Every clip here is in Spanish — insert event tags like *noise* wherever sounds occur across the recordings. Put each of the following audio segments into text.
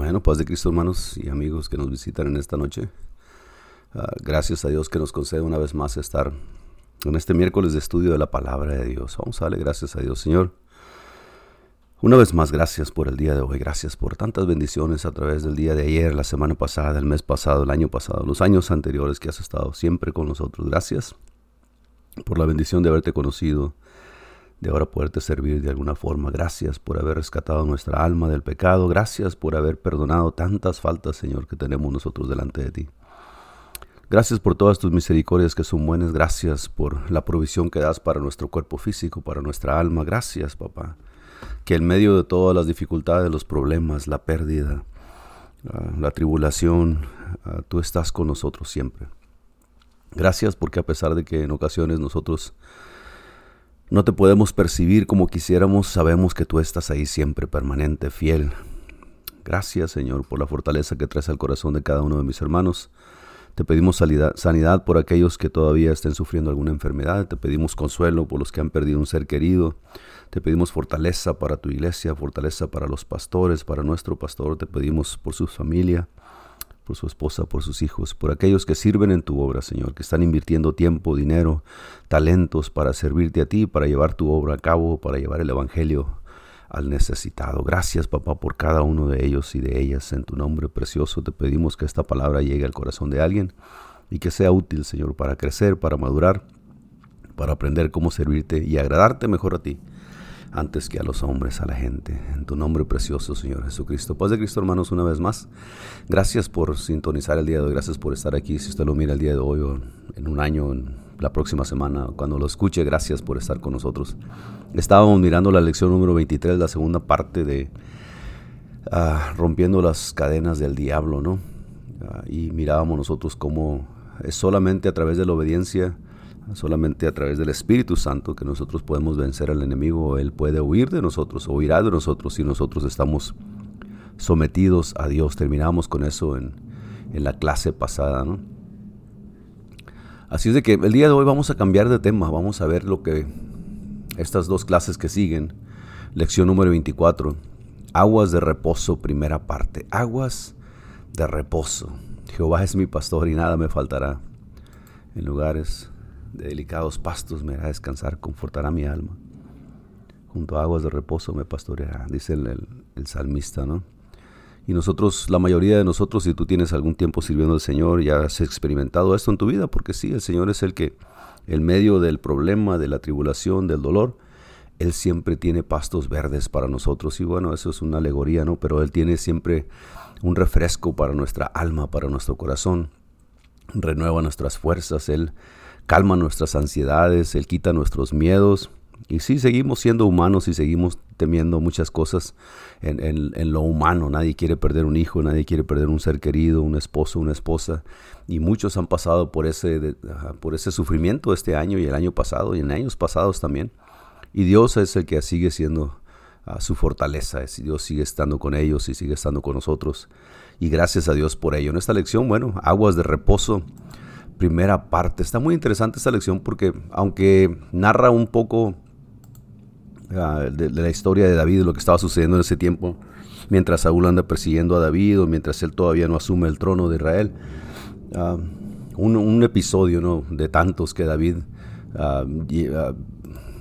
Bueno, paz de Cristo, hermanos y amigos que nos visitan en esta noche. Ah, gracias a Dios que nos concede una vez más estar en este miércoles de estudio de la palabra de Dios. Vamos a darle gracias a Dios, Señor. Una vez más, gracias por el día de hoy. Gracias por tantas bendiciones a través del día de ayer, la semana pasada, el mes pasado, el año pasado, los años anteriores que has estado siempre con nosotros. Gracias por la bendición de haberte conocido de ahora poderte servir de alguna forma. Gracias por haber rescatado nuestra alma del pecado. Gracias por haber perdonado tantas faltas, Señor, que tenemos nosotros delante de ti. Gracias por todas tus misericordias que son buenas. Gracias por la provisión que das para nuestro cuerpo físico, para nuestra alma. Gracias, papá. Que en medio de todas las dificultades, los problemas, la pérdida, ah, la tribulación, ah, tú estás con nosotros siempre. Gracias porque a pesar de que en ocasiones nosotros no te podemos percibir como quisiéramos, sabemos que tú estás ahí siempre, permanente, fiel. Gracias, Señor, por la fortaleza que traes al corazón de cada uno de mis hermanos. Te pedimos sanidad por aquellos que todavía estén sufriendo alguna enfermedad. Te pedimos consuelo por los que han perdido un ser querido. Te pedimos fortaleza para tu iglesia, fortaleza para los pastores, para nuestro pastor. Te pedimos por su familia por su esposa, por sus hijos, por aquellos que sirven en tu obra, Señor, que están invirtiendo tiempo, dinero, talentos para servirte a ti, para llevar tu obra a cabo, para llevar el Evangelio al necesitado. Gracias, papá, por cada uno de ellos y de ellas. En tu nombre precioso te pedimos que esta palabra llegue al corazón de alguien y que sea útil, Señor, para crecer, para madurar, para aprender cómo servirte y agradarte mejor a ti antes que a los hombres, a la gente. En tu nombre precioso, Señor Jesucristo. Paz de Cristo, hermanos, una vez más. Gracias por sintonizar el día de hoy. Gracias por estar aquí. Si usted lo mira el día de hoy o en un año, en la próxima semana, cuando lo escuche, gracias por estar con nosotros. Estábamos mirando la lección número 23, la segunda parte de ah, Rompiendo las cadenas del diablo, ¿no? Ah, y mirábamos nosotros cómo es solamente a través de la obediencia Solamente a través del Espíritu Santo que nosotros podemos vencer al enemigo. Él puede huir de nosotros o huirá de nosotros si nosotros estamos sometidos a Dios. Terminamos con eso en, la clase pasada. Así es de que el día de hoy vamos a cambiar de tema. Vamos a ver lo que estas dos clases que siguen. Lección número 24. Aguas de reposo, primera parte. Aguas de reposo. Jehová es mi pastor y nada me faltará. En lugares de delicados pastos me hará descansar, confortará mi alma. Junto a aguas de reposo me pastoreará, dice el, salmista, ¿no? Y nosotros, la mayoría de nosotros, si tú tienes algún tiempo sirviendo al Señor, ya has experimentado esto en tu vida, porque sí, el Señor es el que, en medio del problema, de la tribulación, del dolor, Él siempre tiene pastos verdes para nosotros. Y bueno, eso es una alegoría, ¿no? Pero Él tiene siempre un refresco para nuestra alma, para nuestro corazón. Renueva nuestras fuerzas. Él calma nuestras ansiedades, Él quita nuestros miedos. Y sí, seguimos siendo humanos y seguimos temiendo muchas cosas en, lo humano. Nadie quiere perder un hijo, nadie quiere perder un ser querido, un esposo, una esposa. Y muchos han pasado por ese, por ese sufrimiento este año y el año pasado y en años pasados también. Y Dios es el que sigue siendo ah, su fortaleza. Dios sigue estando con ellos y sigue estando con nosotros. Y gracias a Dios por ello. En esta lección, bueno, aguas de reposo primera parte. Está muy interesante esta lección porque aunque narra un poco ah, de, la historia de David, lo que estaba sucediendo en ese tiempo, mientras Saúl anda persiguiendo a David o mientras él todavía no asume el trono de Israel, ah, un, episodio ¿no? de tantos que David ah,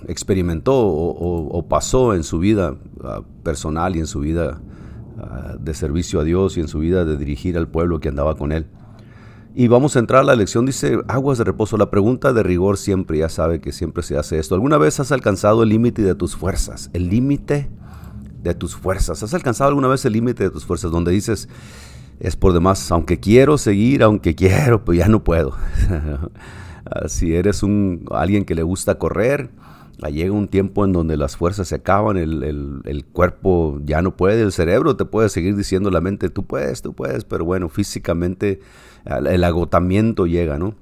experimentó o, pasó en su vida personal y en su vida de servicio a Dios y en su vida de dirigir al pueblo que andaba con él. Y vamos a entrar a la lección, dice aguas de reposo. La pregunta de rigor siempre, ya sabe que siempre se hace esto. ¿Alguna vez has alcanzado el límite de tus fuerzas? El límite de tus fuerzas. ¿Has alcanzado alguna vez el límite de tus fuerzas? Donde dices, es por demás, aunque quiero seguir, aunque quiero, pues ya no puedo. *laughs* si eres un, alguien que le gusta correr, llega un tiempo en donde las fuerzas se acaban, el, el, cuerpo ya no puede, el cerebro te puede seguir diciendo la mente, tú puedes, tú puedes, pero bueno, físicamente el agotamiento llega, ¿no?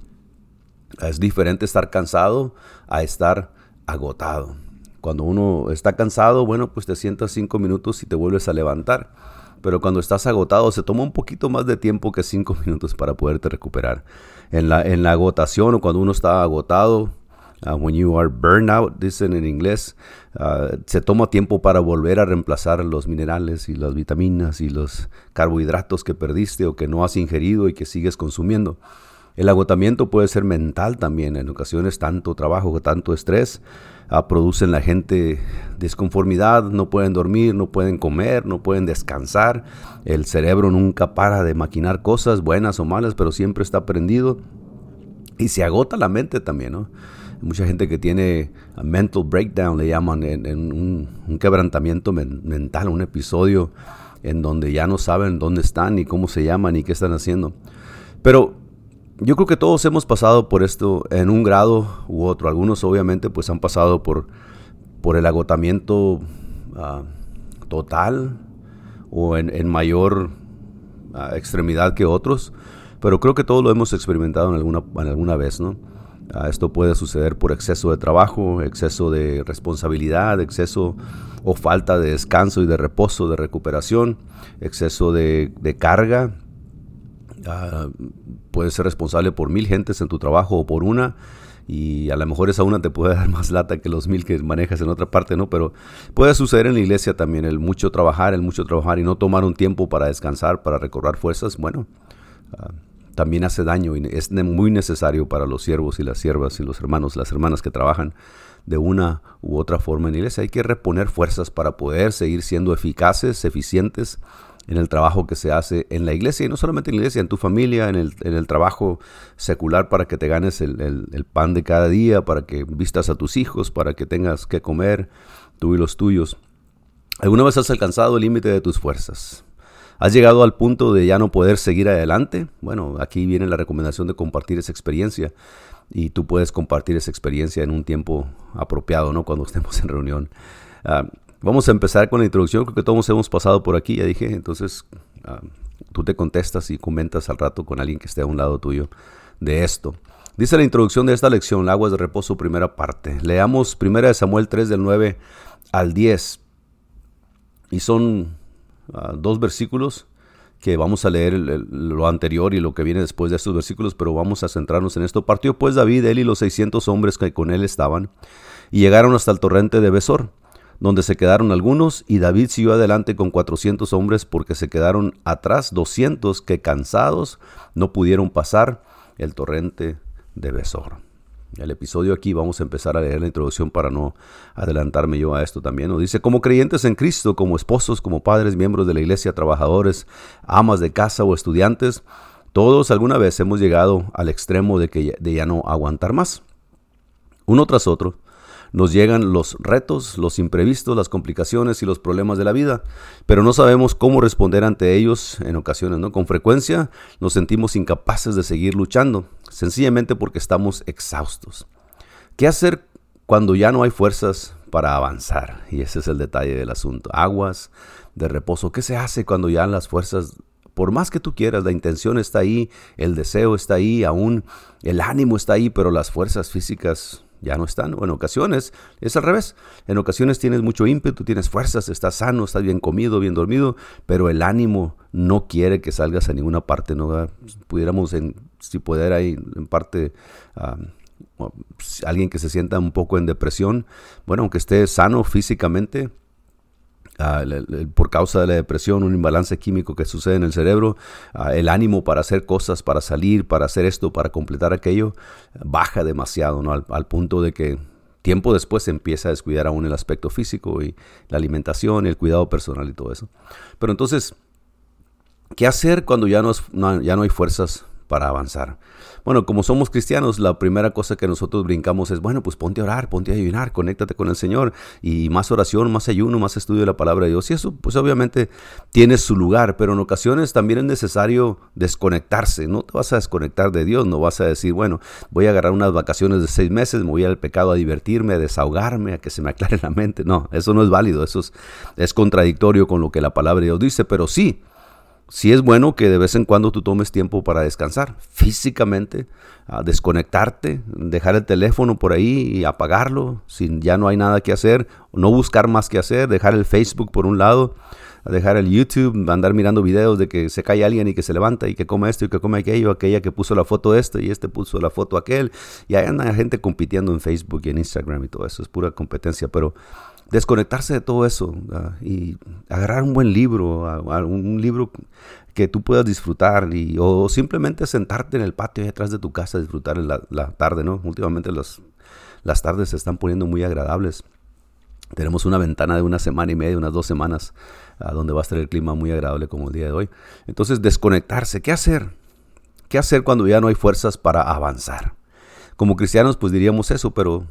Es diferente estar cansado a estar agotado. Cuando uno está cansado, bueno, pues te sientas cinco minutos y te vuelves a levantar. Pero cuando estás agotado se toma un poquito más de tiempo que cinco *laughs* minutos para poderte recuperar. En la, en la agotación o cuando uno está agotado, Uh, when you are burned out, dicen en inglés, uh, se toma tiempo para volver a reemplazar los minerales y las vitaminas y los carbohidratos que perdiste o que no has ingerido y que sigues consumiendo. El agotamiento puede ser mental también. En ocasiones tanto trabajo, tanto estrés uh, producen la gente disconformidad, no pueden dormir, no pueden comer, no pueden descansar. El cerebro nunca para de maquinar cosas buenas o malas, pero siempre está prendido. Y se agota la mente también, ¿no? Mucha gente que tiene mental breakdown, le llaman, un, quebrantamiento mental, un episodio en donde ya no saben dónde están, ni cómo se llaman, ni qué están haciendo. Pero yo creo que todos hemos pasado por esto en un grado u otro. Algunos obviamente pues han pasado por, por el agotamiento ah, total o en, mayor ah, extremidad que otros. Pero creo que todos lo hemos experimentado en alguna, en alguna vez, ¿no? Ah, esto puede suceder por exceso de trabajo, exceso de responsabilidad, exceso o falta de descanso y de reposo, de recuperación, exceso de, carga. Uh, puedes ser responsable por mil gentes en tu trabajo o por una y a lo mejor esa una te puede *laughs* dar más lata que los mil que manejas en otra parte, ¿no? Pero puede suceder en la iglesia también el mucho trabajar, el mucho trabajar y no tomar un tiempo para descansar, para recobrar fuerzas. Bueno, uh, también hace daño y es muy necesario para los siervos y las siervas y los hermanos, las hermanas que trabajan de una u otra forma en la iglesia. Hay que reponer fuerzas para poder seguir siendo eficaces, eficientes en el trabajo que se hace en la iglesia y no solamente en la iglesia, en tu familia, en el, trabajo secular para que te ganes el, el, pan de cada día, para que vistas a tus hijos, para que tengas que comer tú y los tuyos. ¿Alguna vez has alcanzado el límite de tus fuerzas? ¿Has llegado al punto de ya no poder seguir adelante? Bueno, aquí viene la recomendación de compartir esa experiencia y tú puedes compartir esa experiencia en un tiempo apropiado, ¿no? Cuando *laughs* estemos en reunión. Ah, vamos a empezar con la introducción, creo que todos hemos pasado por aquí, ya dije, entonces ah, tú te contestas y comentas al rato con alguien que esté a un lado tuyo de esto. Dice la introducción de esta lección, Aguas de Reposo, primera parte. Leamos 1 Samuel 3 del 9 al 10. Y son dos versículos que vamos a leer lo anterior y lo que viene después de estos versículos, pero vamos a centrarnos en esto. Partió pues David, él y los 600 hombres que con él estaban, y llegaron hasta el torrente de Besor, donde se quedaron algunos, y David siguió adelante con 400 hombres porque se quedaron atrás 200 que cansados no pudieron pasar el torrente de Besor el episodio aquí vamos a empezar a leer la introducción para no adelantarme yo a esto también. Nos dice, como creyentes en Cristo, como esposos, como padres, miembros de la iglesia, trabajadores, amas de casa o estudiantes, todos alguna vez hemos llegado al extremo de, que, de ya no aguantar más. Uno tras otro, nos llegan los retos, los imprevistos, las complicaciones y los problemas de la vida, pero no sabemos cómo responder ante ellos en ocasiones, ¿no? Con frecuencia nos sentimos incapaces de seguir luchando, sencillamente porque estamos exhaustos. ¿Qué hacer cuando ya no hay fuerzas para avanzar? Y ese es el detalle del asunto. Aguas de reposo. ¿Qué se hace cuando ya las fuerzas por más que tú quieras, la intención está ahí, el deseo está ahí, aún el ánimo está ahí, pero las fuerzas físicas ya no están. O en ocasiones es al revés. En ocasiones tienes mucho ímpetu, tienes fuerzas, estás sano, estás bien comido, bien dormido, pero el ánimo no quiere que salgas a ninguna parte. No pudiéramos, en, si pudiera ahí en parte alguien que se sienta un poco en depresión, bueno, aunque esté sano físicamente, Ah, por causa de la depresión, un imbalance químico que sucede en el cerebro, ah, el ánimo para hacer cosas, para salir, para hacer esto, para completar aquello, baja demasiado, ¿no? Al, punto de que tiempo después se empieza a descuidar aún el aspecto físico y la alimentación, y el cuidado personal y todo eso. Pero entonces, ¿qué hacer cuando ya ya no hay fuerzas para avanzar? Bueno, como somos cristianos, la primera cosa que nosotros brincamos es, bueno, pues ponte a orar, ponte a ayunar, conéctate con el Señor y más oración, más ayuno, más estudio de la palabra de Dios. Y eso, pues obviamente tiene su lugar, pero en ocasiones también es necesario desconectarse. No te vas a desconectar de Dios, no vas a decir, bueno, voy a agarrar unas vacaciones de seis meses, me voy al pecado a divertirme, a desahogarme, a que se me aclare la mente. No, eso no es válido, eso es, es contradictorio con lo que la palabra de Dios dice, pero sí sí es bueno que de vez en cuando tú tomes tiempo para descansar físicamente, desconectarte, dejar el teléfono por ahí y apagarlo si ya no hay nada que hacer, no buscar más que hacer, dejar el Facebook por un lado, dejar el YouTube, andar mirando videos de que se cae alguien y que se levanta y que come esto y que come aquello, aquella que puso la foto esto y este puso la foto aquel, y hay anda gente compitiendo en Facebook y en Instagram y todo eso, es pura competencia, pero desconectarse de todo eso y agarrar un buen libro, un libro que tú puedas disfrutar y, o simplemente sentarte en el patio detrás de tu casa a disfrutar la, la tarde, ¿no? Últimamente las, las tardes se están poniendo muy agradables. Tenemos una ventana de una semana y media, unas dos semanas, donde va a estar el clima muy agradable como el día de hoy. Entonces, desconectarse, ¿qué hacer? ¿Qué hacer cuando ya no hay fuerzas para avanzar? Como cristianos, pues diríamos eso, pero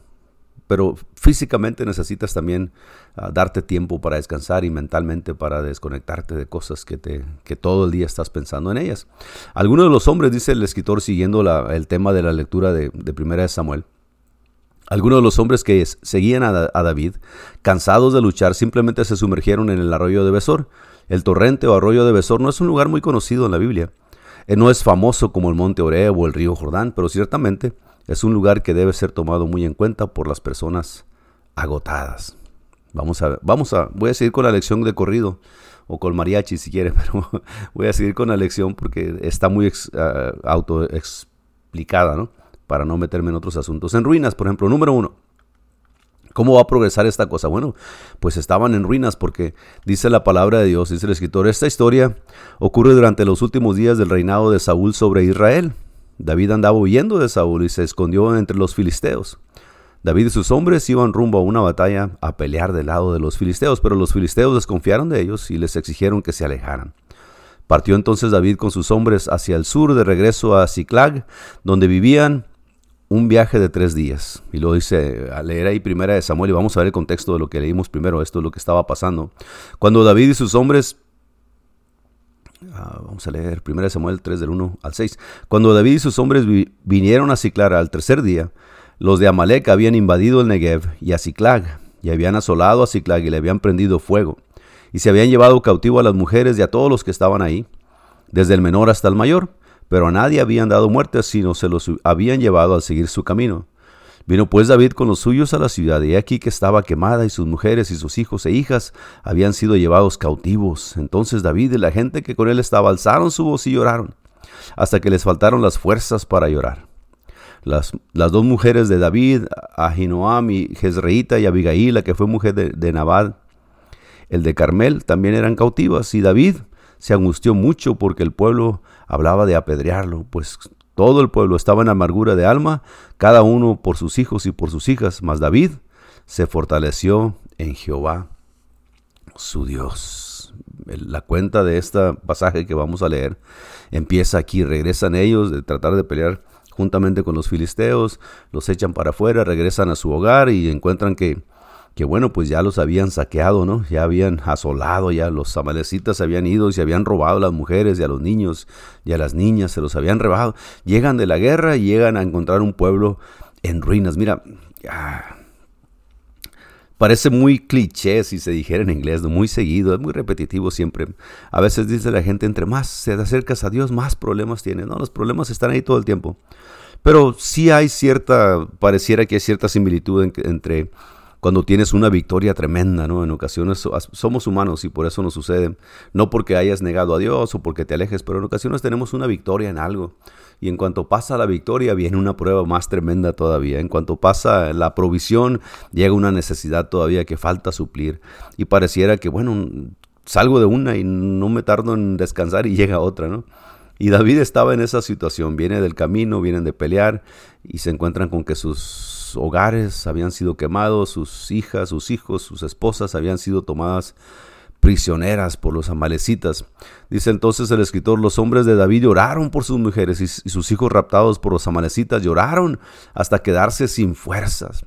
pero físicamente necesitas también ah, darte tiempo para descansar y mentalmente para desconectarte de cosas que, te, que todo el día estás pensando en ellas. Algunos de los hombres, dice el escritor siguiendo el tema de la lectura de, Primera de Samuel, algunos de los hombres que seguían a, a, David, cansados de luchar, simplemente se sumergieron en el arroyo de Besor. El torrente o arroyo de Besor no es un lugar muy conocido en la Biblia. Eh, no es famoso como el monte Oreb o el río Jordán, pero ciertamente es un lugar que debe ser tomado muy en cuenta por las personas agotadas. Vamos a, vamos a, voy a seguir con la lección de corrido o con mariachi si quiere, *laughs* pero voy a seguir con la lección porque está muy uh, autoexplicada, ¿no? Para no meterme en otros asuntos. En ruinas, por ejemplo, número uno. ¿Cómo va a progresar esta cosa? Bueno, pues estaban en ruinas porque dice la palabra de Dios, dice el escritor, esta historia ocurre durante los últimos días del reinado de Saúl sobre Israel. David andaba huyendo de Saúl y se escondió entre los filisteos. David y sus hombres iban rumbo a una batalla a pelear del lado de los filisteos, pero los filisteos desconfiaron de ellos y les exigieron que se alejaran. Partió entonces David con sus hombres hacia el sur de regreso a Ciclag, donde vivían un viaje de tres días. Y lo dice a leer ahí primera de Samuel y vamos a ver el contexto de lo que leímos primero, esto es lo que estaba pasando. Cuando David y sus hombres Ah, vamos a leer 1 Samuel 3 del 1 al 6. Cuando David y sus hombres vinieron a Ciclar al tercer día, los de Amalek habían invadido el Negev y a Ciclag, y habían asolado a Ciclag y le habían prendido fuego, y se habían llevado cautivo a las mujeres y a todos los que estaban ahí, desde el menor hasta el mayor, pero a nadie habían dado muerte, sino se los habían llevado al seguir su camino. Vino pues David con los suyos a la ciudad, y aquí que estaba quemada, y sus mujeres y sus hijos e hijas habían sido llevados cautivos. Entonces David y la gente que con él estaba alzaron su voz y lloraron, hasta que les faltaron las fuerzas para llorar. Las, las dos mujeres de David, Ahinoam y Jezreita y Abigail, la que fue mujer de, de el de Carmel, también eran cautivas, y David se angustió mucho porque el pueblo hablaba de apedrearlo, pues todo el pueblo estaba en amargura de alma, cada uno por sus hijos y por sus hijas, mas David se fortaleció en Jehová, su Dios. La cuenta de este pasaje que vamos a leer empieza aquí, regresan ellos de tratar de pelear juntamente con los filisteos, los echan para afuera, regresan a su hogar y encuentran que que bueno, pues ya los habían saqueado, ¿no? Ya habían asolado, ya los amalecitas habían ido y se habían robado a las mujeres y a los niños y a las niñas, se los habían robado. Llegan de la guerra y llegan a encontrar un pueblo en ruinas. Mira, parece muy cliché si se dijera en inglés, muy seguido, es muy repetitivo siempre. A veces dice la gente, entre más se acercas a Dios, más problemas tienes. No, los problemas están ahí todo el tiempo. Pero sí hay cierta, pareciera que hay cierta similitud entre cuando tienes una victoria tremenda, ¿no? En ocasiones somos humanos y por eso nos sucede. No porque hayas negado a Dios o porque te alejes, pero en ocasiones tenemos una victoria en algo. Y en cuanto pasa la victoria, viene una prueba más tremenda todavía. En cuanto pasa la provisión, llega una necesidad todavía que falta suplir. Y pareciera que, bueno, salgo de una y no me tardo en descansar y *laughs* llega otra, ¿no? Y David estaba en esa situación, viene del camino, vienen de pelear y se encuentran con que sus hogares habían sido quemados, sus hijas, sus hijos, sus esposas habían sido tomadas prisioneras por los amalecitas. Dice entonces el escritor, los hombres de David lloraron por sus mujeres y, sus hijos raptados por los amalecitas, lloraron hasta quedarse sin fuerzas.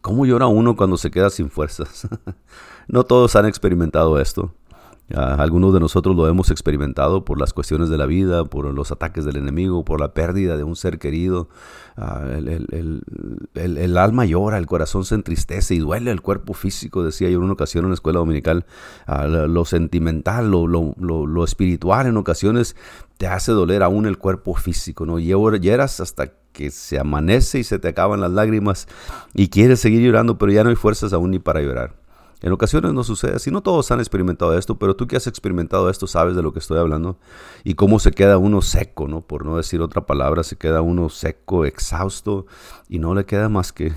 ¿Cómo llora uno cuando se queda sin fuerzas? *laughs* no todos han experimentado esto. Algunos de nosotros lo hemos experimentado por las cuestiones de la vida, por los ataques del enemigo, por la pérdida de un ser querido. el, alma llora, el corazón se entristece y duele el cuerpo físico, decía yo en una ocasión en la escuela dominical. lo sentimental, lo, lo, espiritual en ocasiones te hace doler aún el cuerpo físico. ¿no? Lloras hasta que se amanece y se te acaban las lágrimas y quieres seguir llorando, pero ya no hay fuerzas aún ni para llorar. En ocasiones no sucede así, no todos han experimentado esto, pero tú que has experimentado esto sabes de lo que estoy hablando y cómo se queda uno seco, ¿no? Por no decir otra palabra, se queda uno seco, exhausto y no le queda más que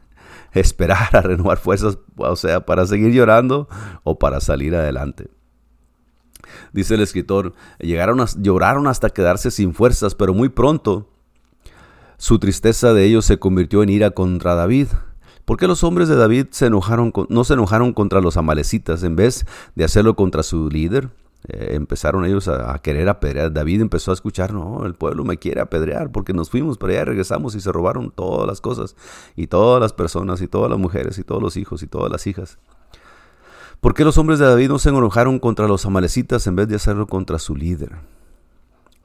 *laughs* esperar a renovar fuerzas, o sea, para seguir llorando o para salir adelante. Dice el escritor, llegaron lloraron hasta quedarse sin fuerzas, pero muy pronto su tristeza de ellos se convirtió en ira contra David. ¿Por qué los hombres de David se enojaron, no se enojaron contra los amalecitas en vez de hacerlo contra su líder? Eh, empezaron ellos a, querer apedrear. David empezó a escuchar, no, el pueblo me quiere apedrear porque nos fuimos, pero ya regresamos y se robaron todas las cosas y todas las personas y todas las mujeres y todos los hijos y todas las hijas. ¿Por qué los hombres de David no se enojaron contra los amalecitas en vez de hacerlo contra su líder?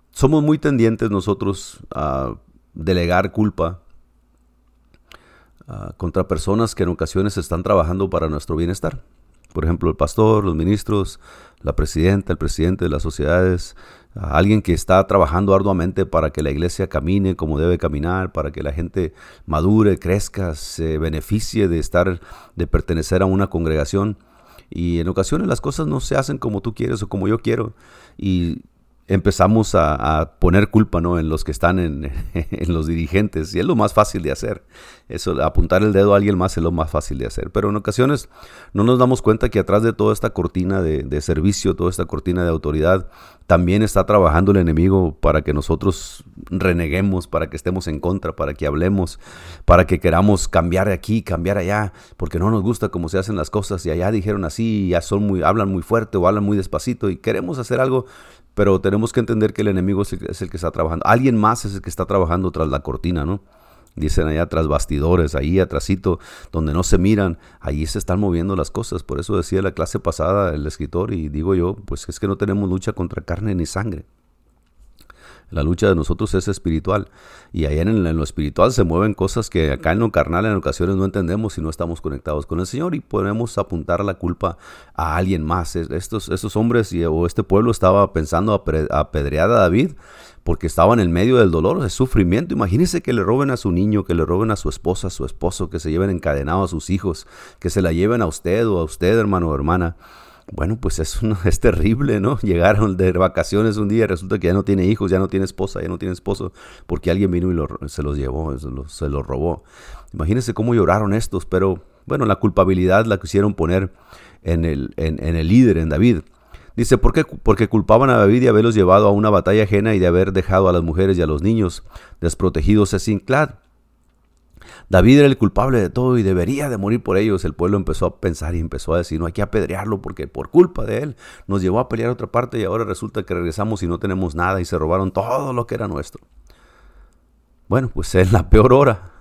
Somos muy tendientes nosotros a delegar culpa Ah, contra personas que en ocasiones están trabajando para nuestro bienestar. Por ejemplo, el pastor, los ministros, la presidenta, el presidente de las sociedades, alguien que está trabajando arduamente para que la iglesia camine como debe caminar, para que la gente madure, crezca, se beneficie de estar, de pertenecer a una congregación. Y en ocasiones las cosas no se hacen como tú quieres o como yo quiero. Y empezamos a, poner culpa ¿no? en los que están *laughs* en, los dirigentes y es lo más fácil de hacer. Eso, apuntar el dedo a alguien más es lo más fácil de hacer. Pero en ocasiones no nos damos cuenta que atrás de toda esta cortina de, servicio, toda esta cortina de autoridad, también está trabajando el enemigo para que nosotros reneguemos, para que estemos en contra, para que hablemos, para que queramos cambiar aquí, cambiar allá, porque no nos gusta cómo se hacen las cosas y allá dijeron así, ya son muy, hablan muy fuerte o hablan muy despacito y queremos hacer algo, pero tenemos que entender que el enemigo es el, que está trabajando. Alguien más es el que está trabajando tras la cortina, ¿no? Dicen allá tras bastidores, ahí atrásito, donde no se miran, ahí se están moviendo las cosas. Por eso decía la clase pasada el escritor y digo yo, pues es que no tenemos lucha contra carne ni sangre. La lucha de nosotros es espiritual. Y ahí en, lo espiritual se mueven cosas que acá en lo carnal en ocasiones no entendemos si no estamos conectados con el Señor y podemos apuntar la culpa a alguien más. Estos, estos hombres y, o este pueblo estaba pensando apedrear a David porque estaba en el medio del dolor, del sufrimiento. Imagínense que le roben a su niño, que le roben a su esposa, a su esposo, que se lleven encadenado a sus hijos, que se la lleven a usted o a usted, hermano o hermana. Bueno, pues es, *laughs* es terrible, ¿no? Llegaron de vacaciones un día resulta que ya no tiene hijos, ya no tiene esposa, ya no tiene esposo, porque alguien vino y se los llevó, se los, robó. Imagínense cómo lloraron estos, pero bueno, la culpabilidad la quisieron poner en el, en, el líder, en David. Dice, ¿por qué? Porque culpaban a David de haberlos llevado a una batalla ajena y de haber dejado a las mujeres y a los niños desprotegidos sin clad. David era el culpable de todo y debería de morir por ellos. El pueblo empezó a pensar y empezó a decir, no hay que apedrearlo porque por culpa de él nos llevó a pelear a otra parte y ahora resulta que regresamos y no tenemos nada y se robaron todo lo que era nuestro. Bueno, pues en la peor hora,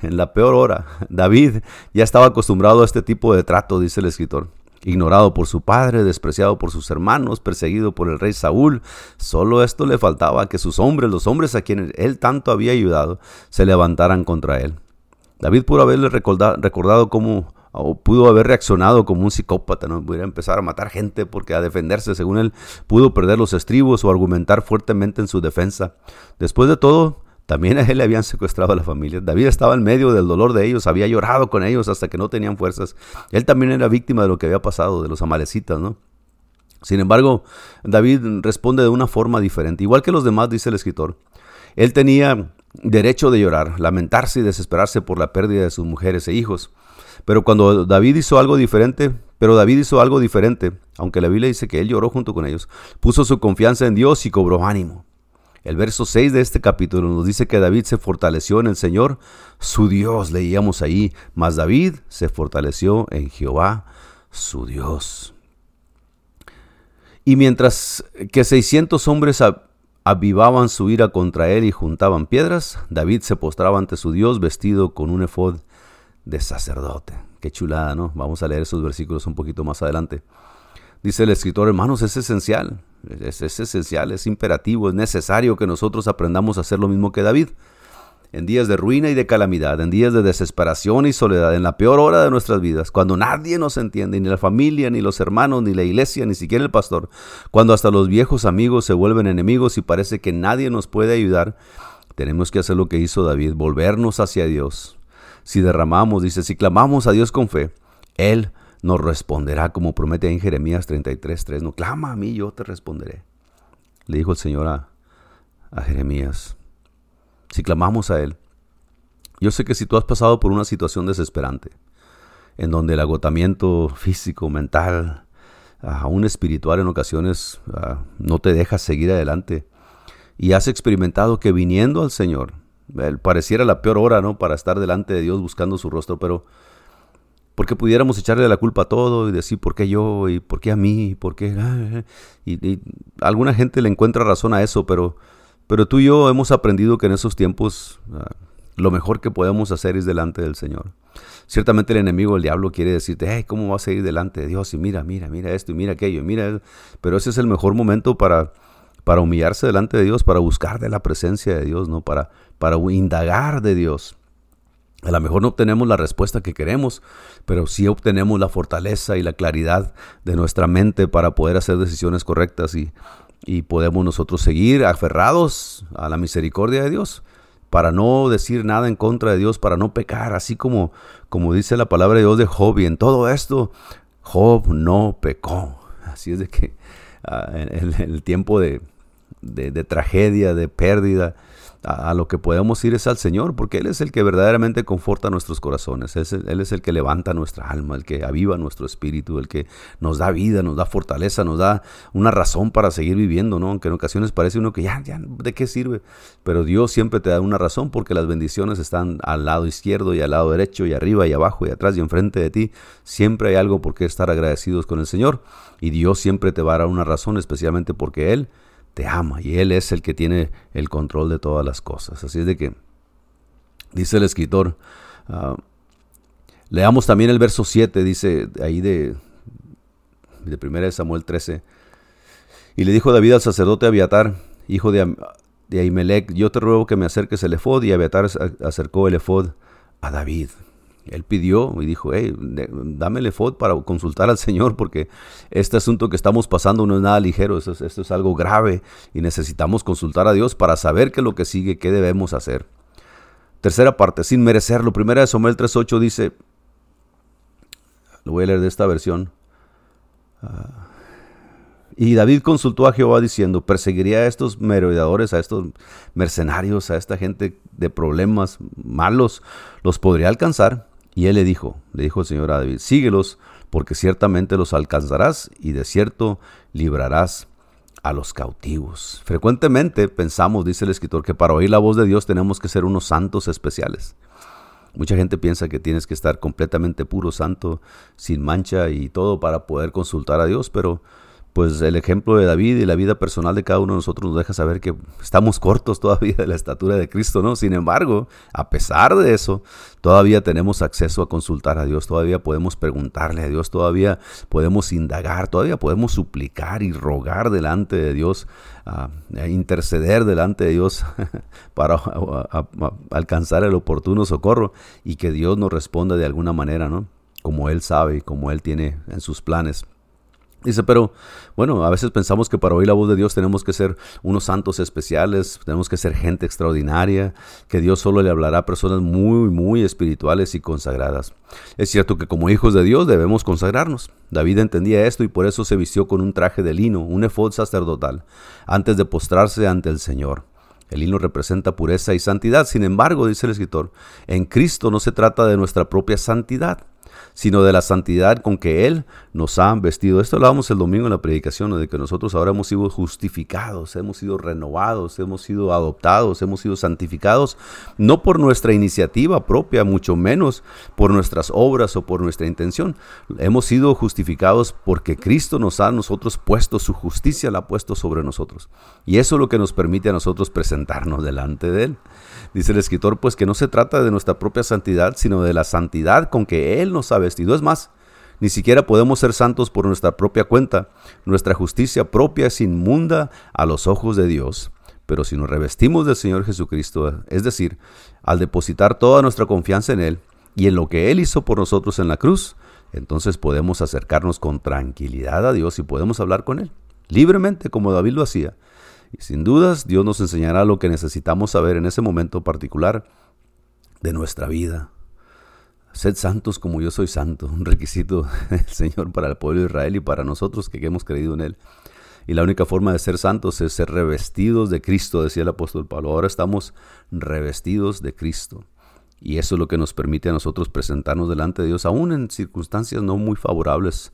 en la peor hora, David ya estaba acostumbrado a este tipo de trato, dice el escritor ignorado por su padre, despreciado por sus hermanos, perseguido por el rey Saúl. Solo esto le faltaba que sus hombres, los hombres a quienes él tanto había ayudado, se levantaran contra él. David pudo haberle recordado cómo o pudo haber reaccionado como un psicópata, no pudiera empezar a matar gente porque a defenderse, según él, pudo perder los estribos o argumentar fuertemente en su defensa. Después de todo, también a él le habían secuestrado a la familia. David estaba en medio del dolor de ellos, había llorado con ellos hasta que no tenían fuerzas. Él también era víctima de lo que había pasado, de los amalecitas, ¿no? Sin embargo, David responde de una forma diferente, igual que los demás, dice el escritor. Él tenía derecho de llorar, lamentarse y desesperarse por la pérdida de sus mujeres e hijos. Pero cuando David hizo algo diferente, pero David hizo algo diferente, aunque la Biblia dice que él lloró junto con ellos, puso su confianza en Dios y cobró ánimo. El verso 6 de este capítulo nos dice que David se fortaleció en el Señor, su Dios, leíamos ahí, mas David se fortaleció en Jehová, su Dios. Y mientras que 600 hombres avivaban su ira contra él y juntaban piedras, David se postraba ante su Dios vestido con un efod de sacerdote. Qué chulada, ¿no? Vamos a leer esos versículos un poquito más adelante. Dice el escritor, hermanos, es esencial, es, es, esencial, es imperativo, es necesario que nosotros aprendamos a hacer lo mismo que David. En días de ruina y de calamidad, en días de desesperación y soledad, en la peor hora de nuestras vidas, cuando nadie nos entiende, ni la familia, ni los hermanos, ni la iglesia, ni siquiera el pastor, cuando hasta los viejos amigos se vuelven enemigos y parece que nadie nos puede ayudar, tenemos que hacer lo que hizo David, volvernos hacia Dios. Si derramamos, dice, si clamamos a Dios con fe, Él nos responderá como promete en Jeremías 33.3. No, clama a mí, yo te responderé. Le dijo el Señor a, a Jeremías. Si clamamos a Él. Yo sé que si tú has pasado por una situación desesperante, en donde el agotamiento físico, mental, aún espiritual en ocasiones ah, no te deja seguir adelante, y has experimentado que viniendo al Señor, pareciera la peor hora, ¿no? Para estar delante de Dios buscando su rostro, pero porque pudiéramos echarle la culpa a todo y decir por qué yo y por qué a mí, por qué... Ah, y, alguna gente le encuentra razón a eso, pero, pero tú y yo hemos aprendido que en esos tiempos ah, lo mejor que podemos hacer es delante del Señor. Ciertamente el enemigo, el diablo, quiere decirte, hey, ¿cómo vas a ir delante de Dios? Y mira, mira, mira esto, y mira aquello, y mira... Pero ese es el mejor momento para, para humillarse delante de Dios, para buscar de la presencia de Dios, ¿no? Para, para indagar de Dios. A lo mejor no obtenemos la respuesta que queremos, pero sí obtenemos la fortaleza y la claridad de nuestra mente para poder hacer decisiones correctas y, y podemos nosotros seguir aferrados a la misericordia de Dios para no decir nada en contra de Dios, para no pecar, así como, como dice la palabra de Dios de Job. Y en todo esto, Job no pecó. Así es de que ah, en, el tiempo de, de, tragedia, de pérdida, a, lo que podemos ir es al Señor, porque Él es el que verdaderamente conforta nuestros corazones, Él es, el que levanta nuestra alma, el que aviva nuestro espíritu, el que nos da vida, nos da fortaleza, nos da una razón para seguir viviendo, ¿no? Aunque en ocasiones parece uno que ya, ya, ¿de qué sirve? Pero Dios siempre te da una razón porque las bendiciones están al lado izquierdo y al lado derecho y arriba y abajo y atrás y enfrente de ti. Siempre hay algo por qué estar agradecidos con el Señor y Dios siempre te va a dar una razón, especialmente porque Él te ama y Él es el que tiene el control de todas las cosas. Así es de que, dice el escritor, uh, leamos también el verso 7, dice ahí de, de 1 Samuel 13, y le dijo David al sacerdote Abiatar, hijo de, de Ahimelech, yo te ruego que me acerques el efod, y Abiatar acercó el efod a David. Él pidió y dijo, hey, dame el para consultar al Señor porque este asunto que estamos pasando no es nada ligero, esto es, algo grave y necesitamos consultar a Dios para saber qué lo que sigue, qué debemos hacer. Tercera parte, sin merecerlo. Primera de Samuel 3.8 dice, lo voy a leer de esta versión. Ah, y David consultó a Jehová diciendo, perseguiría a estos merodeadores, a estos mercenarios, a esta gente de problemas malos, ¿los podría alcanzar? Y él le dijo, le dijo el Señor a David, síguelos, porque ciertamente los alcanzarás y de cierto librarás a los cautivos. Frecuentemente pensamos, dice el escritor, que para oír la voz de Dios tenemos que ser unos santos especiales. Mucha gente piensa que tienes que estar completamente puro, santo, sin mancha y todo para poder consultar a Dios, pero pues el ejemplo de David y la vida personal de cada uno de nosotros nos deja saber que estamos cortos todavía de la estatura de Cristo, ¿no? Sin embargo, a pesar de eso, todavía tenemos acceso a consultar a Dios, todavía podemos preguntarle a Dios, todavía podemos indagar, todavía podemos suplicar y rogar delante de Dios, a interceder delante de Dios *laughs* para alcanzar el oportuno socorro y que Dios nos responda de alguna manera, ¿no? Como Él sabe y como Él tiene en sus planes. Dice, pero bueno, a veces pensamos que para oír la voz de Dios tenemos que ser unos santos especiales, tenemos que ser gente extraordinaria, que Dios solo le hablará a personas muy, muy espirituales y consagradas. Es cierto que como hijos de Dios debemos consagrarnos. David entendía esto y por eso se vistió con un traje de lino, un efod sacerdotal, antes de postrarse ante el Señor. El lino representa pureza y santidad. Sin embargo, dice el escritor, en Cristo no se trata de nuestra propia santidad sino de la santidad con que Él nos ha vestido. Esto hablábamos el domingo en la predicación, de que nosotros ahora hemos sido justificados, hemos sido renovados, hemos sido adoptados, hemos sido santificados, no por nuestra iniciativa propia, mucho menos por nuestras obras o por nuestra intención. Hemos sido justificados porque Cristo nos ha nosotros puesto su justicia, la ha puesto sobre nosotros. Y eso es lo que nos permite a nosotros presentarnos delante de Él. Dice el escritor, pues que no se trata de nuestra propia santidad, sino de la santidad con que Él nos ha vestido. Es más, Ni siquiera podemos ser santos por nuestra propia cuenta. Nuestra justicia propia es inmunda a los ojos de Dios. Pero si nos revestimos del Señor Jesucristo, es decir, al depositar toda nuestra confianza en Él y en lo que Él hizo por nosotros en la cruz, entonces podemos acercarnos con tranquilidad a Dios y podemos hablar con Él, libremente como David lo hacía. Y sin dudas Dios nos enseñará lo que necesitamos saber en ese momento particular de nuestra vida. Sed santos como yo soy santo, un requisito *laughs* del Señor para el pueblo de Israel y para nosotros que hemos creído en Él. Y la única forma de ser santos es ser revestidos de Cristo, decía el apóstol Pablo. Ahora estamos revestidos de Cristo. Y eso es lo que nos permite a nosotros presentarnos delante de Dios, aún en circunstancias no muy favorables,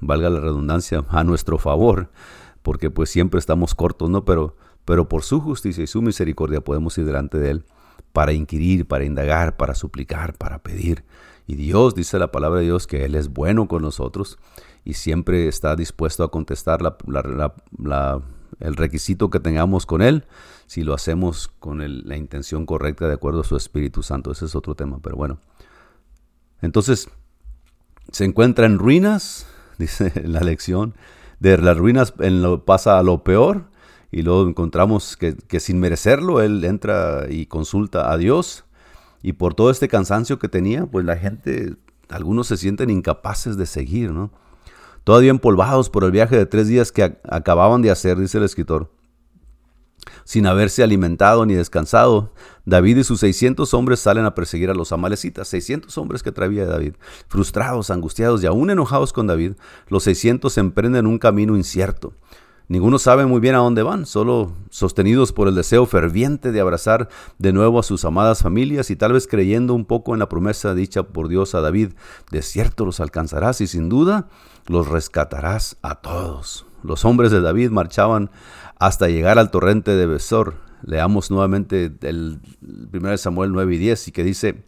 valga la redundancia, a nuestro favor, porque pues siempre estamos cortos, ¿no? Pero, pero por su justicia y su misericordia podemos ir delante de Él para inquirir, para indagar, para suplicar, para pedir. Y Dios, dice la palabra de Dios, que Él es bueno con nosotros y siempre está dispuesto a contestar el requisito que tengamos con Él si lo hacemos con la intención correcta de acuerdo a su Espíritu Santo. Ese es otro tema, pero bueno. Entonces, se encuentra en ruinas, *laughs* dice la lección, de las ruinas en lo, pasa a lo peor y luego encontramos que, sin merecerlo, él entra y consulta a Dios y por todo este cansancio que tenía, pues la gente, algunos se sienten incapaces de seguir, ¿no? todavía empolvados por el viaje de tres días que acababan de hacer, dice el escritor. Sin haberse alimentado ni descansado, David y sus 600 hombres salen a perseguir a los amalecitas. 600 hombres que traía David. Frustrados, angustiados y aún enojados con David, los 600 emprenden un camino incierto. Ninguno sabe muy bien a dónde van, solo sostenidos por el deseo ferviente de abrazar de nuevo a sus amadas familias y tal vez creyendo un poco en la promesa dicha por Dios a David, de cierto los alcanzarás y sin duda los rescatarás a todos. Los hombres de David marchaban hasta llegar al torrente de Besor. Leamos nuevamente el 1 Samuel 9 y 10 y que dice,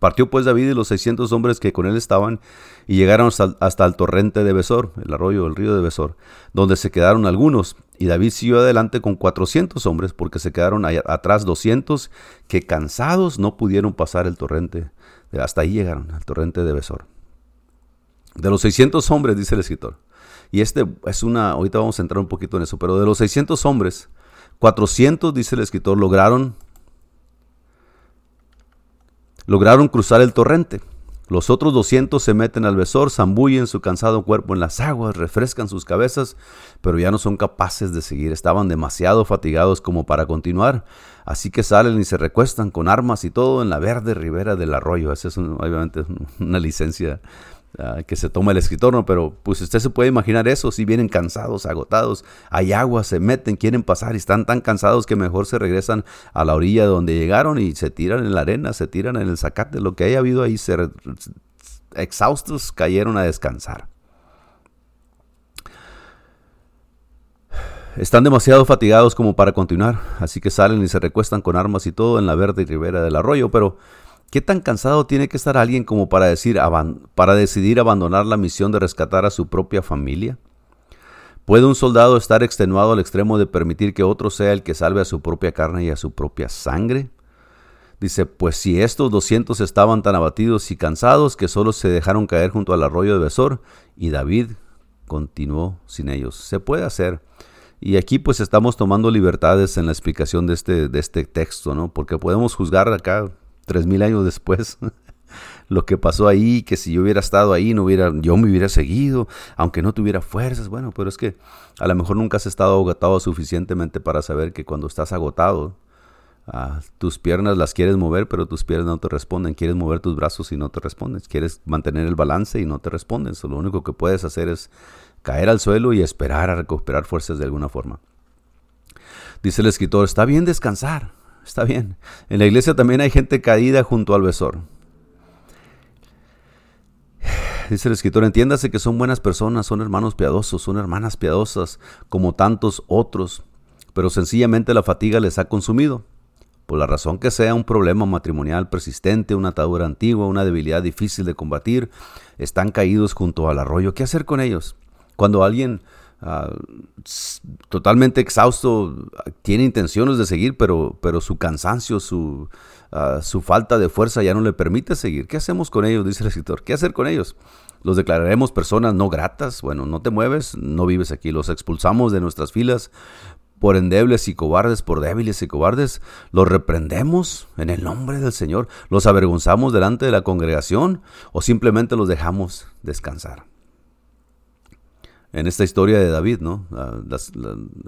Partió pues David y los 600 hombres que con él estaban y llegaron hasta, el torrente de Besor, el arroyo, el río de Besor, donde se quedaron algunos. Y David siguió adelante con 400 hombres porque se quedaron atrás 200 que cansados no pudieron pasar el torrente. Hasta ahí llegaron, al torrente de Besor. De los 600 hombres, dice el escritor. Y este es una, ahorita vamos a entrar un poquito en eso, pero de los 600 hombres, 400, dice el escritor, lograron lograron cruzar el torrente. Los otros 200 se meten al besor, zambullen su cansado cuerpo en las aguas, refrescan sus cabezas, pero ya no son capaces de seguir. Estaban demasiado fatigados como para continuar. Así que salen y se recuestan con armas y todo en la verde ribera del arroyo. Esa es obviamente *laughs* una licencia Ah, que se toma el escritor, ¿no? Pero pues usted se puede imaginar eso, si vienen cansados, agotados, hay agua, se meten, quieren pasar y están tan cansados que mejor se regresan a la orilla donde llegaron y se tiran en la arena, se tiran en el zacate, lo que haya habido ahí, se, exhaustos cayeron a descansar. Están demasiado fatigados como para continuar, así que salen y se recuestan con armas y todo en la verde ribera del arroyo, pero ¿Qué tan cansado tiene que estar alguien como para, decir, para decidir abandonar la misión de rescatar a su propia familia? ¿Puede un soldado estar extenuado al extremo de permitir que otro sea el que salve a su propia carne y a su propia sangre? Dice, pues si estos 200 estaban tan abatidos y cansados que solo se dejaron caer junto al arroyo de Besor, y David continuó sin ellos. Se puede hacer. Y aquí pues estamos tomando libertades en la explicación de este, de este texto, ¿no? Porque podemos juzgar acá tres mil años después, *laughs* lo que pasó ahí, que si yo hubiera estado ahí, no hubiera, yo me hubiera seguido, aunque no tuviera fuerzas. Bueno, pero es que a lo mejor nunca has estado agotado suficientemente para saber que cuando estás agotado, ah, tus piernas las quieres mover, pero tus piernas no te responden. Quieres mover tus brazos y no te responden. Quieres mantener el balance y no te responden. lo único que puedes hacer es caer al suelo y esperar a recuperar fuerzas de alguna forma. Dice el escritor, está bien descansar está bien. En la iglesia también hay gente caída junto al besor. Dice el escritor, entiéndase que son buenas personas, son hermanos piadosos, son hermanas piadosas, como tantos otros, pero sencillamente la fatiga les ha consumido. Por la razón que sea un problema matrimonial persistente, una atadura antigua, una debilidad difícil de combatir, están caídos junto al arroyo. ¿Qué hacer con ellos? Cuando alguien ah, totalmente exhausto, tiene intenciones de seguir, pero, pero su cansancio, su, ah, su falta de fuerza ya no le permite seguir. ¿Qué hacemos con ellos? Dice el escritor. ¿Qué hacer con ellos? Los declararemos personas no gratas. Bueno, no te mueves, no vives aquí. Los expulsamos de nuestras filas por endebles y cobardes, por débiles y cobardes. Los reprendemos en el nombre del Señor. Los avergonzamos delante de la congregación o simplemente los dejamos descansar en esta historia de David, ¿no?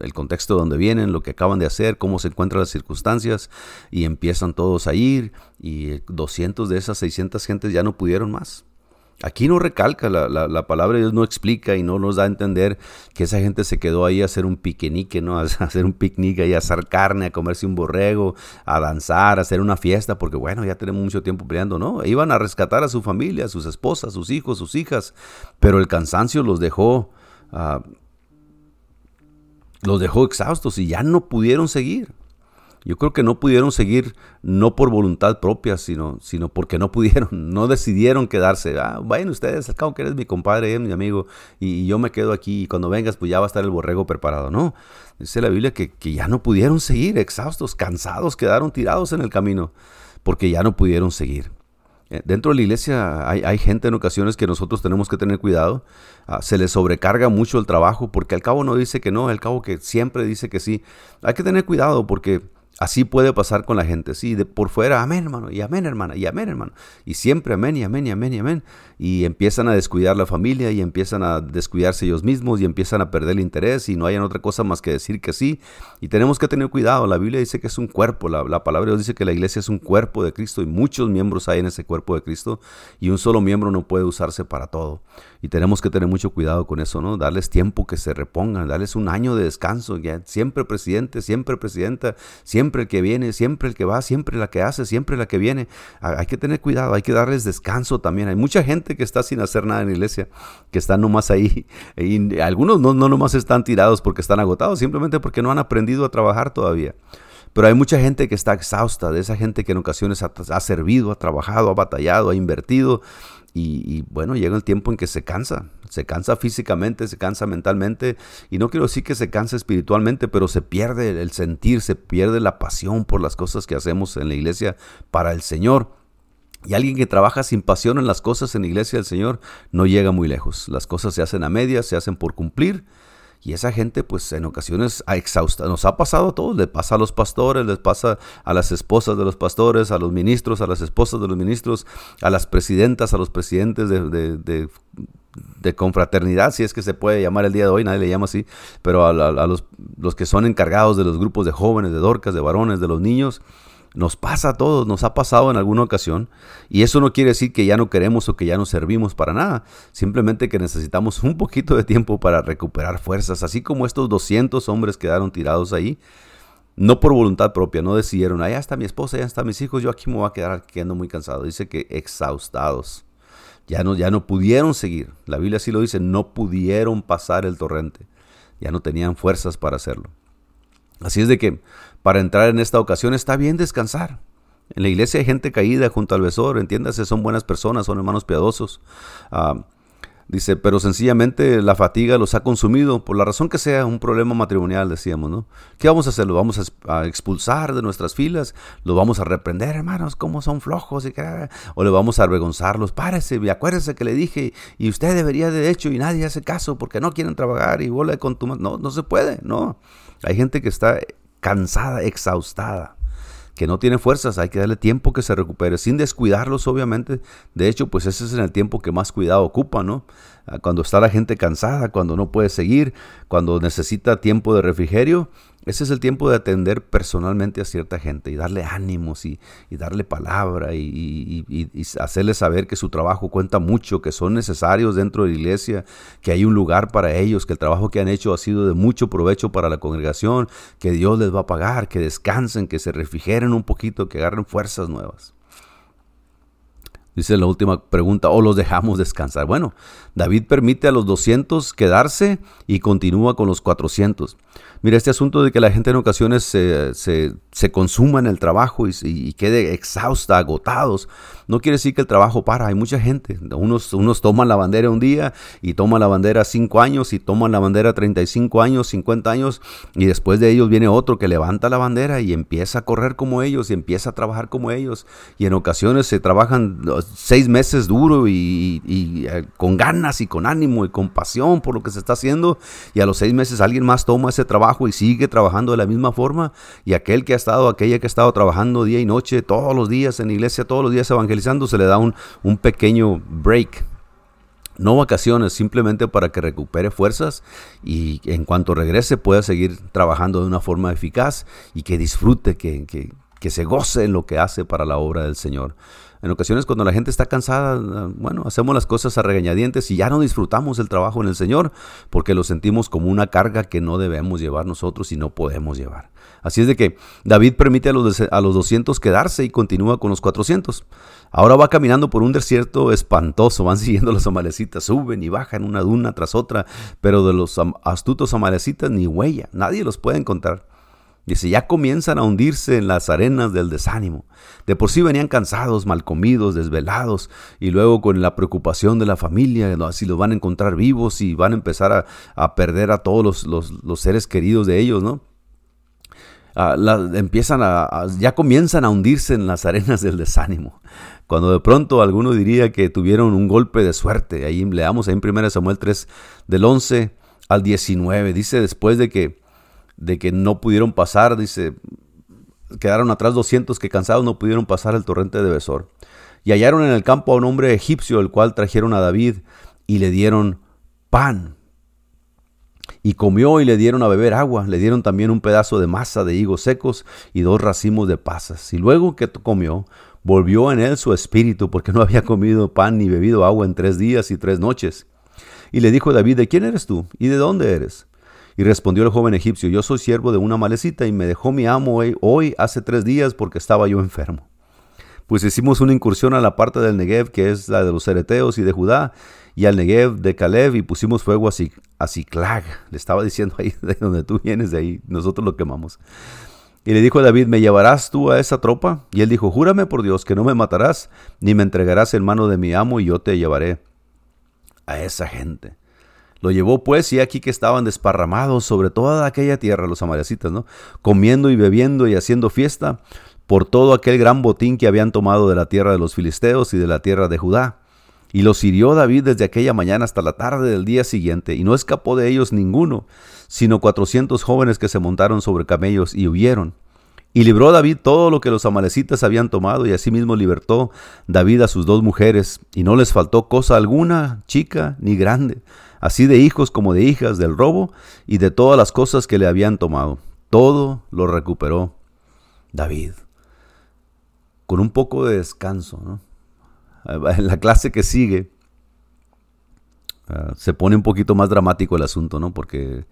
el contexto de donde vienen, lo que acaban de hacer, cómo se encuentran las circunstancias, y empiezan todos a ir, y 200 de esas 600 gentes ya no pudieron más. Aquí no recalca, la, la, palabra de Dios no explica y no nos da a entender que esa gente se quedó ahí a hacer un piquenique, ¿no? *laughs* A hacer un picnic ahí, a asar carne, a comerse un borrego, a danzar, a hacer una fiesta, porque bueno, ya tenemos mucho tiempo peleando, ¿no? Iban a rescatar a su familia, a sus esposas, sus hijos, sus hijas, pero el cansancio los dejó, uh, los dejó exhaustos y ya no pudieron seguir. Yo creo que no pudieron seguir no por voluntad propia, sino, sino porque no pudieron, *laughs* no decidieron quedarse. Ah, vayan ustedes, al cabo que eres mi compadre, mi amigo, y, yo me quedo aquí y cuando vengas pues ya va a estar el borrego preparado. No, dice la Biblia que, que ya no pudieron seguir, exhaustos, cansados, quedaron tirados en el camino, porque ya no pudieron seguir. Eh, dentro de la iglesia hay, gente en ocasiones que nosotros tenemos que tener cuidado. Ah, se les sobrecarga mucho el trabajo porque al cabo no dice que no, al cabo que siempre dice que sí. Hay que tener cuidado porque Así puede pasar con la gente, sí, de por fuera, amén, hermano, y amén, hermana, y amén, hermano. Y siempre amén, y amén, y amén, y amén. Y empiezan a descuidar la familia, y empiezan a descuidarse ellos mismos, y empiezan a perder el interés, y no hayan otra cosa más que decir que sí. Y tenemos que tener cuidado. La Biblia dice que es un cuerpo, la, la palabra de Dios dice que la iglesia es un cuerpo de Cristo, y muchos miembros hay en ese cuerpo de Cristo, y un solo miembro no puede usarse para todo. Y tenemos que tener mucho cuidado con eso, ¿no? Darles tiempo que se repongan, darles un año de descanso. Ya, siempre presidente, siempre presidenta, siempre el que viene, siempre el que va, siempre la que hace, siempre la que viene. Hay que tener cuidado, hay que darles descanso también. Hay mucha gente que está sin hacer nada en la iglesia, que están nomás ahí. *laughs* Y algunos no, no nomás están tirados porque están agotados, simplemente porque no han aprendido a trabajar todavía. Pero hay mucha gente que está exhausta, de esa gente que en ocasiones ha, ha servido, ha trabajado, ha batallado, ha invertido y, bueno, llega el tiempo en que se cansa, se cansa físicamente, se cansa mentalmente, y no quiero decir que se cansa espiritualmente, pero se pierde el sentir, se pierde la pasión por las cosas que hacemos en la iglesia para el Señor. Y alguien que trabaja sin pasión en las cosas en la iglesia del Señor no llega muy lejos. Las cosas se hacen a medias, se hacen por cumplir, y esa gente, pues en ocasiones ha exhausta. Nos ha pasado a todos. Le pasa a los pastores, les pasa a las esposas de los pastores, a los ministros, a las esposas de los ministros, a las presidentas, a los presidentes de, de, confraternidad, si es que se puede llamar el día de hoy, nadie le llama así, pero a, los, los que son encargados de los grupos de jóvenes, de dorcas, de varones, de los niños nos pasa a todos, nos ha pasado en alguna ocasión. Y eso no quiere decir que ya no queremos o que ya no servimos para nada. Simplemente que necesitamos un poquito de tiempo para recuperar fuerzas. Así como estos 200 hombres quedaron tirados ahí. No por voluntad propia, no decidieron, allá está mi esposa, allá están mis hijos, yo aquí me voy a quedar quedando muy cansado. Dice que exhaustados. Ya no, ya no pudieron seguir. La Biblia así lo dice, no pudieron pasar el torrente. Ya no tenían fuerzas para hacerlo. Así es de que para entrar en esta ocasión está bien descansar. En la iglesia hay gente caída junto al besor, entiéndase, son buenas personas, son hermanos piadosos. Ah, dice, pero sencillamente la fatiga los ha consumido, por la razón que sea un problema matrimonial, decíamos, ¿no? ¿Qué vamos a hacer? ¿Lo vamos a, expulsar de nuestras filas? ¿Lo vamos a reprender, hermanos? ¿Cómo son flojos? Y ¿O le vamos a avergonzarlos? Párese, y acuérdese que le dije, y usted debería de hecho, y nadie hace caso porque no quieren trabajar y vuelve con tu... No, no se puede, no. Hay gente que está cansada, exhaustada, que no tiene fuerzas, hay que darle tiempo que se recupere, sin descuidarlos obviamente. De hecho, pues ese es el tiempo que más cuidado ocupa, ¿no? Ah, cuando está la gente cansada, cuando no puede seguir, cuando necesita tiempo de refrigerio, ese es el tiempo de atender personalmente a cierta gente y darle ánimos y, darle palabra y, y, hacerle saber que su trabajo cuenta mucho, que son necesarios dentro de la iglesia, que hay un lugar para ellos, que el trabajo que han hecho ha sido de mucho provecho para la congregación, que Dios les va a pagar, que descansen, que se refrigeren un poquito, que agarren fuerzas nuevas. Dice la última pregunta, o los dejamos descansar. Bueno, David permite a los 200 quedarse y continúa con los 400. Mira, este asunto de que la gente en ocasiones se, se, consuma en el trabajo y, quede exhausta, agotados, no quiere decir que el trabajo para. Hay mucha gente. Unos, unos toman la bandera un día y toman la bandera 5 años y toman la bandera 35 años, 50 años y después de ellos viene otro que levanta la bandera y empieza a correr como ellos y empieza a trabajar como ellos. Y en ocasiones se trabajan seis meses duro y, eh, con ganas y con ánimo y con pasión por lo que se está haciendo y a los seis meses alguien más toma ese trabajo y sigue trabajando de la misma forma. Y aquel que ha estado, aquella que ha estado trabajando día y noche, todos los días en iglesia, todos los días evangelizando, se le da un, un pequeño break. No vacaciones, simplemente para que recupere fuerzas y en cuanto regrese pueda seguir trabajando de una forma eficaz y que disfrute, que, que, que se goce en lo que hace para la obra del Señor. En ocasiones cuando la gente está cansada, bueno, hacemos las cosas a regañadientes y ya no disfrutamos el trabajo en el Señor porque lo sentimos como una carga que no debemos llevar nosotros y no podemos llevar. Así es de que David permite a los, a los 200 quedarse y continúa con los 400. Ahora va caminando por un desierto espantoso, van *laughs* siguiendo los amalecitas, suben y bajan una duna tras otra, pero de los astutos amalecitas ni huella, nadie los puede encontrar. Dice, ya comienzan a hundirse en las arenas del desánimo. De por sí venían cansados, mal comidos, desvelados, y luego con la preocupación de la familia, si los van a encontrar vivos y van a empezar a, perder a todos los, seres queridos de ellos, ¿no? Ah, empiezan a, ya comienzan a hundirse en las arenas del desánimo. Cuando de pronto alguno diría que tuvieron un golpe de suerte. Ahí leamos en 1 Samuel 3, del 11 al 19. Dice después de que de que no pudieron pasar, dice, quedaron atrás 200 que cansados no pudieron pasar el torrente de Besor. Y hallaron en el campo a un hombre egipcio, el cual trajeron a David y le dieron pan. Y comió y le dieron a beber agua, le dieron también un pedazo de masa de higos secos y dos racimos de pasas. Y luego que comió, volvió en él su espíritu, porque no había comido pan ni bebido agua en tres días y tres noches. Y le dijo David, ¿de quién eres tú? ¿Y de dónde eres? Y respondió el joven egipcio, yo soy siervo de una malecita y me dejó mi amo hoy hace tres días porque estaba yo enfermo. Pues hicimos una incursión a la parte del Negev, que es la de los Ereteos y de Judá, y al Negev de Caleb, y pusimos fuego a, Ciclag. Le estaba diciendo ahí, *laughs* de donde tú vienes, de ahí, nosotros lo quemamos. Y le dijo a David, ¿me llevarás tú a esa tropa? Y él dijo, júrame por Dios que no me matarás, ni me entregarás en mano de mi amo, y yo te llevaré a esa gente. Lo llevó pues y aquí que estaban desparramados sobre toda aquella tierra los amalecitas, ¿no? Comiendo y bebiendo y haciendo fiesta por todo aquel gran botín que habían tomado de la tierra de los filisteos y de la tierra de Judá. Y los hirió David desde aquella mañana hasta la tarde del día siguiente, y no escapó de ellos ninguno, sino cuatrocientos jóvenes que se montaron sobre camellos y huyeron. Y libró David todo lo que los amalecitas habían tomado, y asimismo libertó David a sus dos mujeres, y no les faltó cosa alguna, chica ni grande, así de hijos como de hijas del robo y de todas las cosas que le habían tomado. Todo lo recuperó David. Con un poco de descanso. ¿no? *laughs* En la clase que sigue ah, se pone un poquito más dramático el asunto, ¿no? porque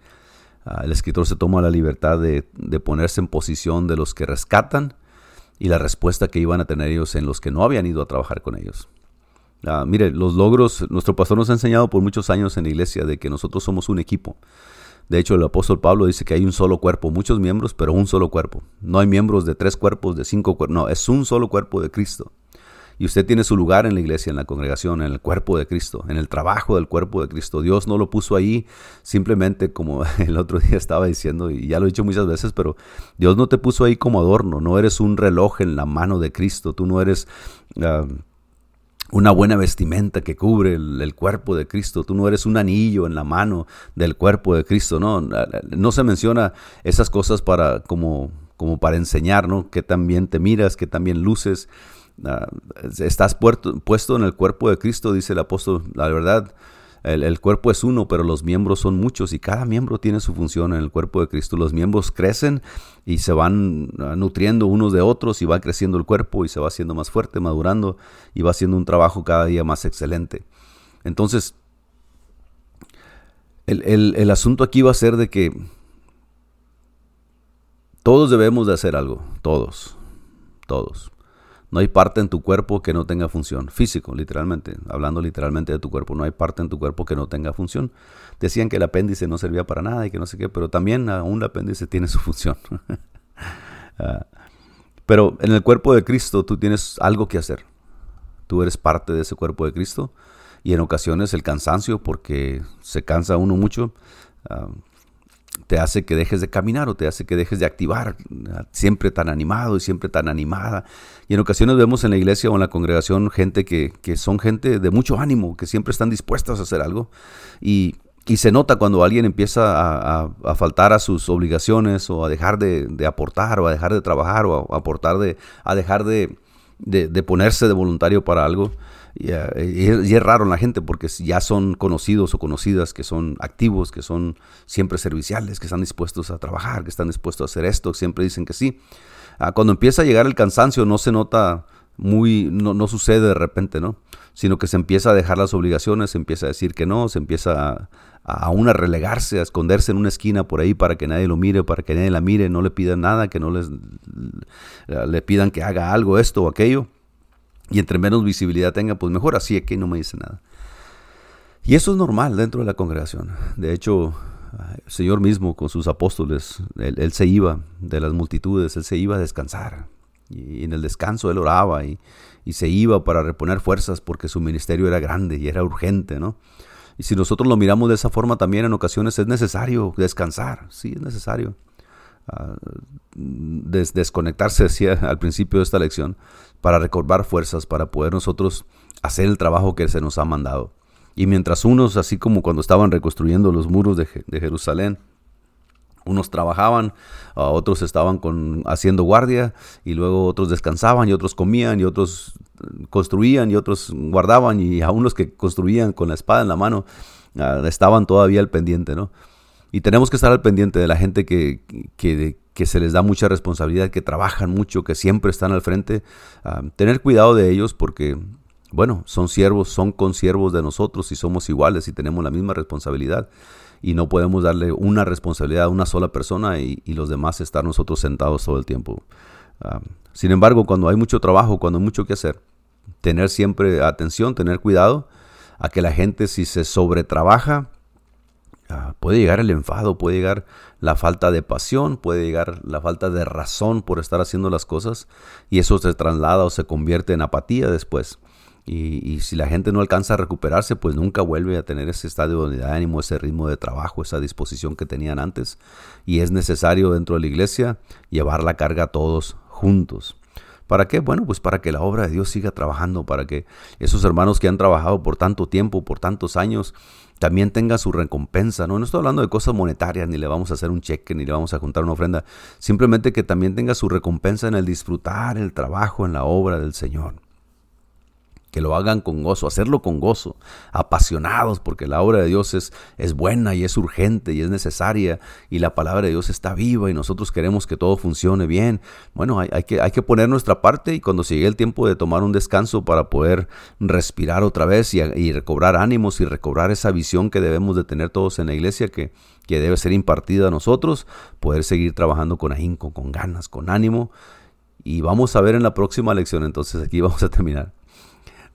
ah, el escritor se toma la libertad de, de ponerse en posición de los que rescatan y la respuesta que iban a tener ellos en los que no habían ido a trabajar con ellos. Ah, mire, los logros, nuestro pastor nos ha enseñado por muchos años en la iglesia de que nosotros somos un equipo. De hecho, el apóstol Pablo dice que hay un solo cuerpo, muchos miembros, pero un solo cuerpo. No hay miembros de tres cuerpos, de cinco cuerpos, no, es un solo cuerpo de Cristo. Y usted tiene su lugar en la iglesia, en la congregación, en el cuerpo de Cristo, en el trabajo del cuerpo de Cristo. Dios no lo puso ahí simplemente como *laughs* el otro día estaba diciendo, y ya lo he dicho muchas veces, pero Dios no te puso ahí como adorno. No eres un reloj en la mano de Cristo. Tú no eres... Ah, una buena vestimenta que cubre el, cuerpo de Cristo. Tú no eres un anillo en la mano del cuerpo de Cristo, ¿no? No se menciona esas cosas para como, como para enseñar, ¿no? Que también te miras, que también luces. Ah, estás puesto en el cuerpo de Cristo, dice el apóstol. La verdad, el, cuerpo es uno, pero los miembros son muchos y cada miembro tiene su función en el cuerpo de Cristo. Los miembros crecen y se van ah, nutriendo unos de otros y va creciendo el cuerpo y se va haciendo más fuerte, madurando y va haciendo un trabajo cada día más excelente. Entonces, el, el asunto aquí va a ser de que todos debemos de hacer algo, todos, todos. No hay parte en tu cuerpo que no tenga función. Físico, literalmente. Hablando literalmente de tu cuerpo. No hay parte en tu cuerpo que no tenga función. Decían que el apéndice no servía para nada y que no sé qué, pero también aún el apéndice *laughs* tiene su función. *laughs* Ah, pero en el cuerpo de Cristo tú tienes algo que hacer. Tú eres parte de ese cuerpo de Cristo. Y en ocasiones el cansancio, porque se cansa uno mucho, ah, te hace que dejes de caminar o te hace que dejes de activar, siempre tan animado y siempre tan animada. Y en ocasiones vemos en la iglesia o en la congregación gente que, son gente de mucho ánimo, que siempre están dispuestas a hacer algo. Y, se nota cuando alguien empieza a, faltar a sus obligaciones o a dejar de, aportar o a dejar de trabajar o a, aportar de, a dejar de, de ponerse de voluntario para algo. Eh, y, es, raro la gente porque ya son conocidos o conocidas que son activos, que son siempre serviciales, que están dispuestos a trabajar, que están dispuestos a hacer esto, siempre dicen que sí. Ah, cuando empieza a llegar el cansancio no se nota muy, no, no, sucede de repente, ¿no? Sino que se empieza a dejar las obligaciones, se empieza a decir que no, se empieza a, aún a relegarse, a esconderse en una esquina por ahí para que nadie lo mire, para que nadie la mire, no le pidan nada, que no les le pidan que haga algo, esto o aquello. Y entre menos visibilidad tenga, pues mejor. Así es que no me dice nada. Y eso es normal dentro de la congregación. De hecho, el Señor mismo con sus apóstoles, él, se iba de las multitudes, él se iba a descansar. Y en el descanso él oraba y, y, se iba para reponer fuerzas porque su ministerio era grande y era urgente, ¿no? Y si nosotros lo miramos de esa forma también en ocasiones es necesario descansar, sí, es necesario. Ah, desconectarse, decía al principio de esta lección, para recobrar fuerzas, para poder nosotros hacer el trabajo que se nos ha mandado. Y mientras unos, así como cuando estaban reconstruyendo los muros de, Jerusalén, unos trabajaban, otros estaban con, haciendo guardia, y luego otros descansaban, y otros comían, y otros construían, y otros guardaban, y aún los que construían con la espada en la mano, ah, estaban todavía al pendiente, ¿no? Y tenemos que estar al pendiente de la gente que, que, que se les da mucha responsabilidad, que trabajan mucho, que siempre están al frente. Ah, tener cuidado de ellos porque, bueno, son siervos, son consiervos de nosotros y somos iguales y tenemos la misma responsabilidad. Y no podemos darle una responsabilidad a una sola persona y, los demás estar nosotros sentados todo el tiempo. Ah, sin embargo, cuando hay mucho trabajo, cuando hay mucho que hacer, tener siempre atención, tener cuidado a que la gente si se sobretrabaja, Puede llegar el enfado, puede llegar la falta de pasión, puede llegar la falta de razón por estar haciendo las cosas y eso se traslada o se convierte en apatía después. Y, si la gente no alcanza a recuperarse, pues nunca vuelve a tener ese estado de ánimo, ese ritmo de trabajo, esa disposición que tenían antes. Y es necesario dentro de la iglesia llevar la carga todos juntos. ¿Para qué? Bueno, pues para que la obra de Dios siga trabajando, para que esos hermanos que han trabajado por tanto tiempo, por tantos años, también tenga su recompensa. ¿no? no estoy hablando de cosas monetarias, ni le vamos a hacer un cheque, ni le vamos a juntar una ofrenda. Simplemente que también tenga su recompensa en el disfrutar el trabajo en la obra del Señor que lo hagan con gozo, hacerlo con gozo, apasionados, porque la obra de Dios es, es buena y es urgente y es necesaria y la palabra de Dios está viva y nosotros queremos que todo funcione bien. Bueno, hay, que, hay que poner nuestra parte y cuando llegue el tiempo de tomar un descanso para poder respirar otra vez y, recobrar ánimos y recobrar esa visión que debemos de tener todos en la iglesia que, que debe ser impartida a nosotros, poder seguir trabajando con ahínco, con ganas, con ánimo. Y vamos a ver en la próxima lección, entonces aquí vamos a terminar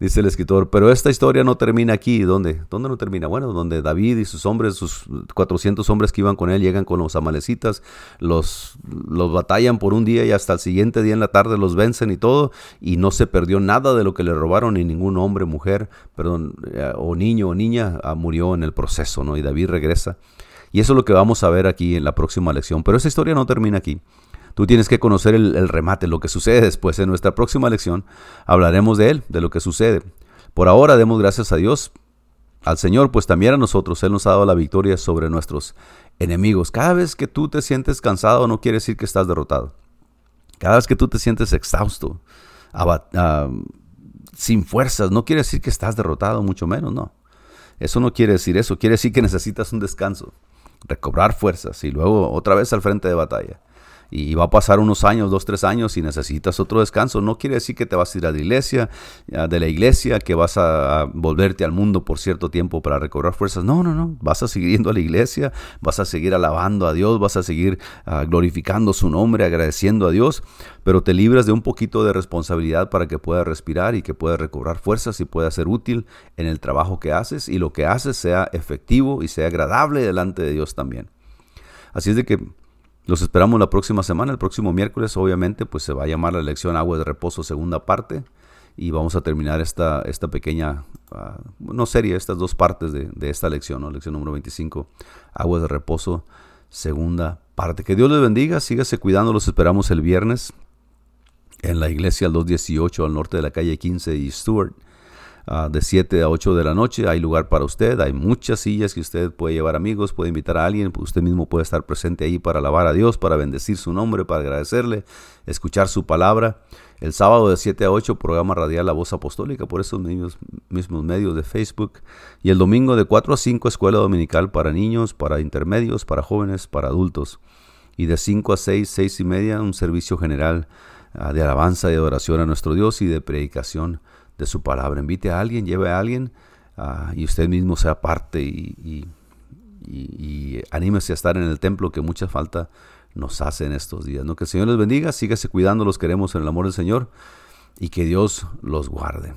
dice el escritor. Pero esta historia no termina aquí. ¿Dónde? ¿Dónde no termina? Bueno, donde David y sus hombres, sus 400 hombres que iban con él, llegan con los amalecitas, los, los batallan por un día y hasta el siguiente día en la tarde los vencen y todo. Y no se perdió nada de lo que le robaron, ni ningún hombre, mujer, perdón, eh, o niño o niña ah, murió en el proceso, ¿no? Y David regresa. Y eso es lo que vamos a ver aquí en la próxima lección. Pero esa historia no termina aquí. Tú tienes que conocer el, remate, lo que sucede después. En nuestra próxima lección hablaremos de él, de lo que sucede. Por ahora demos gracias a Dios, al Señor, pues también a nosotros Él nos ha dado la victoria sobre nuestros enemigos. Cada vez que tú te sientes cansado no quiere decir que estás derrotado. Cada vez que tú te sientes exhausto, sin fuerzas, no quiere decir que estás derrotado, mucho menos, no. Eso no quiere decir eso, quiere decir que necesitas un descanso, recobrar fuerzas y luego otra vez al frente de batalla. Y va a pasar unos años, dos, tres años y necesitas otro descanso. No quiere decir que te vas a ir a la iglesia, de la iglesia, que vas a volverte al mundo por cierto tiempo para recobrar fuerzas. No, no, no. Vas a seguir yendo a la iglesia, vas a seguir alabando a Dios, vas a seguir ah, glorificando su nombre, agradeciendo a Dios, pero te libras de un poquito de responsabilidad para que puedas respirar y que puedas recobrar fuerzas y puedas ser útil en el trabajo que haces y lo que haces sea efectivo y sea agradable delante de Dios también. Así es de que los esperamos la próxima semana, el próximo miércoles, obviamente, pues se va a llamar la lección Agua de Reposo, segunda parte, y vamos a terminar esta, esta pequeña, uh, no serie, estas dos partes de, esta lección, ¿no? lección número 25, Aguas de Reposo, segunda parte. Que Dios les bendiga, sígase cuidando, los esperamos el viernes en la iglesia al 218 al norte de la calle 15 y Stewart. Ah, de 7 a 8 de la noche. Hay lugar para usted, hay muchas sillas que usted puede llevar amigos, puede invitar a alguien, usted mismo puede estar presente ahí para alabar a Dios, para bendecir su nombre, para agradecerle, escuchar su palabra. El sábado de 7 a 8, programa radial La Voz Apostólica por esos mismos, mismos medios de Facebook. Y el domingo de 4 a 5, escuela dominical para niños, para intermedios, para jóvenes, para adultos. Y de 5 a 6, 6 y media, un servicio general ah, de alabanza y adoración a nuestro Dios y de predicación de su palabra. Invite a alguien, lleve a alguien ah, y usted mismo sea parte y, anímese a estar en el templo que mucha falta nos hace en estos días. ¿no? Que el Señor les bendiga, sígase cuidando, los queremos en el amor del Señor y que Dios los guarde.